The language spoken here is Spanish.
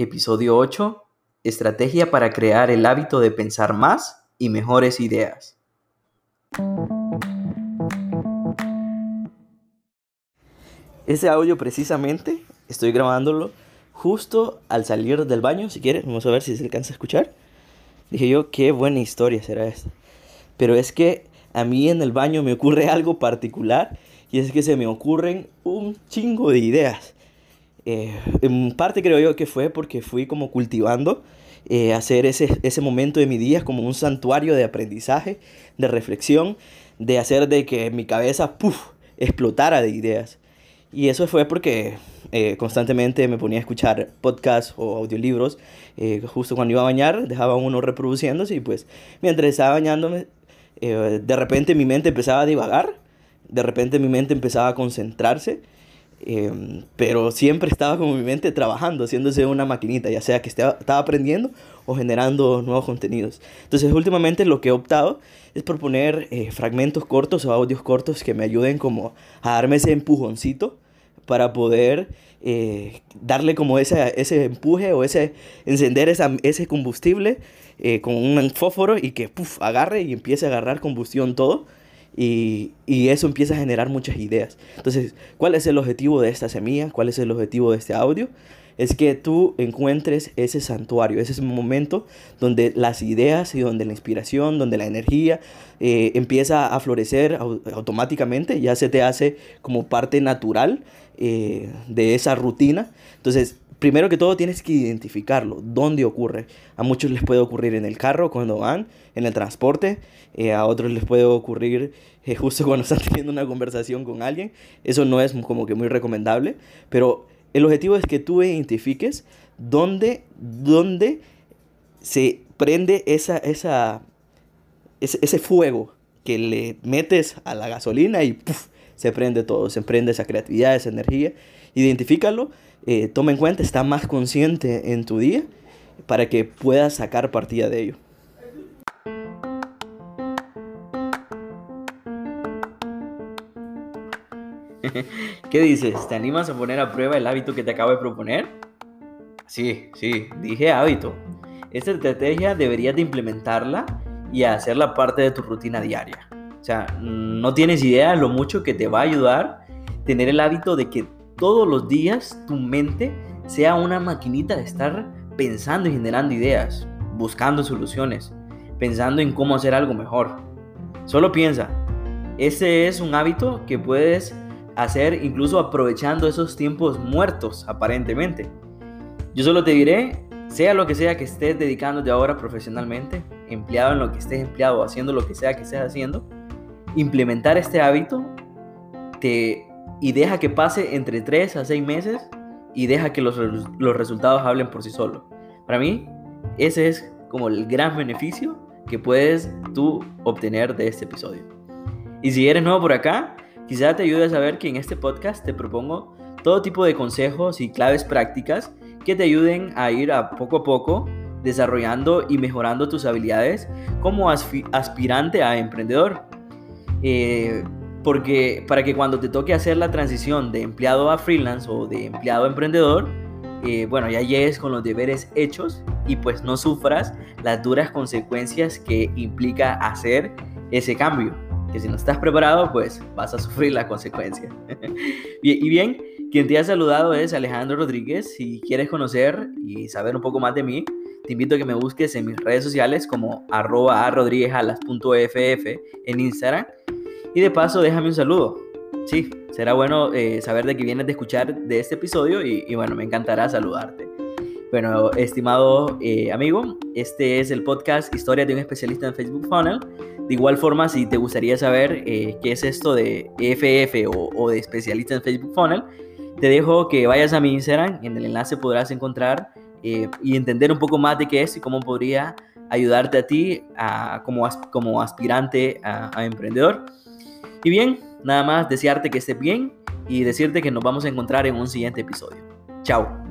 episodio 8, estrategia para crear el hábito de pensar más y mejores ideas. Ese audio precisamente estoy grabándolo justo al salir del baño, si quieres, vamos a ver si se alcanza a escuchar. Dije yo, qué buena historia será esta. Pero es que a mí en el baño me ocurre algo particular y es que se me ocurren un chingo de ideas. Eh, en parte creo yo que fue porque fui como cultivando eh, hacer ese, ese momento de mi día como un santuario de aprendizaje, de reflexión, de hacer de que mi cabeza puff, explotara de ideas. Y eso fue porque eh, constantemente me ponía a escuchar podcasts o audiolibros. Justo cuando iba a bañar, dejaba uno reproduciéndose y pues mientras estaba bañándome, de repente mi mente empezaba a divagar, de repente mi mente empezaba a concentrarse, pero siempre estaba con mi mente trabajando, haciéndose una maquinita, ya sea que estaba, aprendiendo o generando nuevos contenidos. Entonces últimamente lo que he optado es proponer fragmentos cortos o audios cortos que me ayuden como a darme ese empujoncito para poder eh, darle como ese, ese empuje o ese encender esa, ese combustible eh, con un fósforo y que puff, agarre y empiece a agarrar combustión todo. Y, y, eso empieza a generar muchas ideas. Entonces, ¿cuál es el objetivo de esta semilla? ¿Cuál es el objetivo de este audio? Es que tú encuentres ese santuario, ese momento donde las ideas y donde la inspiración, donde la energía eh, empieza a florecer automáticamente, ya se te hace como parte natural eh, de esa rutina. Entonces, primero que todo tienes que identificarlo, dónde ocurre. A muchos les puede ocurrir en el carro cuando van, en el transporte, eh, a otros les puede ocurrir justo cuando están teniendo una conversación con alguien. Eso no es como que muy recomendable, pero el objetivo es que tú identifiques dónde, dónde se prende esa, esa, ese, ese fuego que le metes a la gasolina y se prende todo, se prende esa creatividad, esa energía. Identifícalo, eh, toma en cuenta, está más consciente en tu día para que puedas sacar partida de ello. ¿Qué dices? ¿Te animas a poner a prueba el hábito que te acabo de proponer? Sí, sí, dije hábito. Esta estrategia deberías de implementarla y hacerla parte de tu rutina diaria. O sea, no tienes idea lo mucho que te va a ayudar tener el hábito de que todos los días tu mente sea una maquinita de estar pensando y generando ideas, buscando soluciones, pensando en cómo hacer algo mejor. Solo piensa, ese es un hábito que puedes hacer incluso aprovechando esos tiempos muertos aparentemente. Yo solo te diré, sea lo que sea que estés dedicándote ahora profesionalmente, empleado en lo que estés empleado, haciendo lo que sea que estés haciendo, implementar este hábito te, y deja que pase entre 3 a 6 meses y deja que los, los resultados hablen por sí solos. Para mí, ese es como el gran beneficio que puedes tú obtener de este episodio. Y si eres nuevo por acá, quizá te ayude a saber que en este podcast te propongo todo tipo de consejos y claves prácticas que te ayuden a ir a poco a poco desarrollando y mejorando tus habilidades como aspirante a emprendedor. Eh, porque para que cuando te toque hacer la transición de empleado a freelance o de empleado a emprendedor, eh, bueno, ya llegues con los deberes hechos y pues no sufras las duras consecuencias que implica hacer ese cambio. Que si no estás preparado, pues vas a sufrir la consecuencia. y bien, quien te ha saludado es Alejandro Rodríguez. Si quieres conocer y saber un poco más de mí, te invito a que me busques en mis redes sociales como arroba en Instagram y de paso, déjame un saludo. Sí, será bueno eh, saber de que vienes de escuchar de este episodio y, bueno, me encantará saludarte. Bueno, estimado eh, amigo, este es el podcast Historia de un especialista en Facebook Funnel. De igual forma, si te gustaría saber eh, qué es esto de EFF o, de especialista en Facebook Funnel, te dejo que vayas a mi Instagram. En el enlace podrás encontrar y entender un poco más de qué es y cómo podría ayudarte a ti como, como aspirante a emprendedor. Y bien, nada más desearte que estés bien y decirte que nos vamos a encontrar en un siguiente episodio. Chao.